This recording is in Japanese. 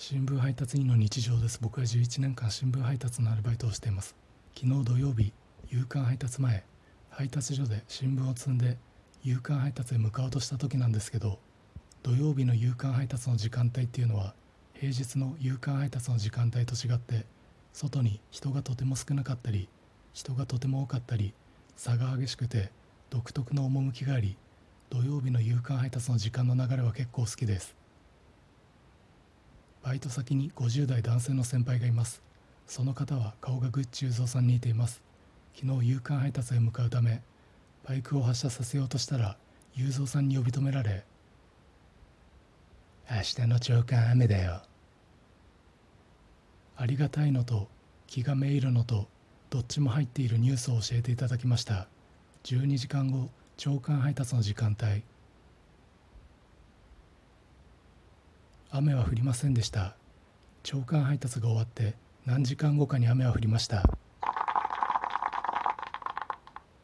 新聞配達員の日常です。僕は11年間新聞配達のアルバイトをしています。昨日土曜日夕刊配達前配達所で新聞を積んで夕刊配達へ向かおうとした時なんですけど土曜日の夕刊配達の時間帯っていうのは平日の夕刊配達の時間帯と違って外に人がとても少なかったり人がとても多かったり差が激しくて独特の趣があり土曜日の夕刊配達の時間の流れは結構好きです。バイト先に50代男性の先輩がいます。その方は顔がグッチ雄三さんに似ています。昨日夕刊配達へ向かうためバイクを発車させようとしたら雄三さんに呼び止められ明日の朝刊雨だよ。ありがたいのと気がめいるのとどっちも入っているニュースを教えていただきました。12時間後朝刊配達の時間帯。雨は降りませんでした。朝刊配達が終わって何時間後かに雨は降りました。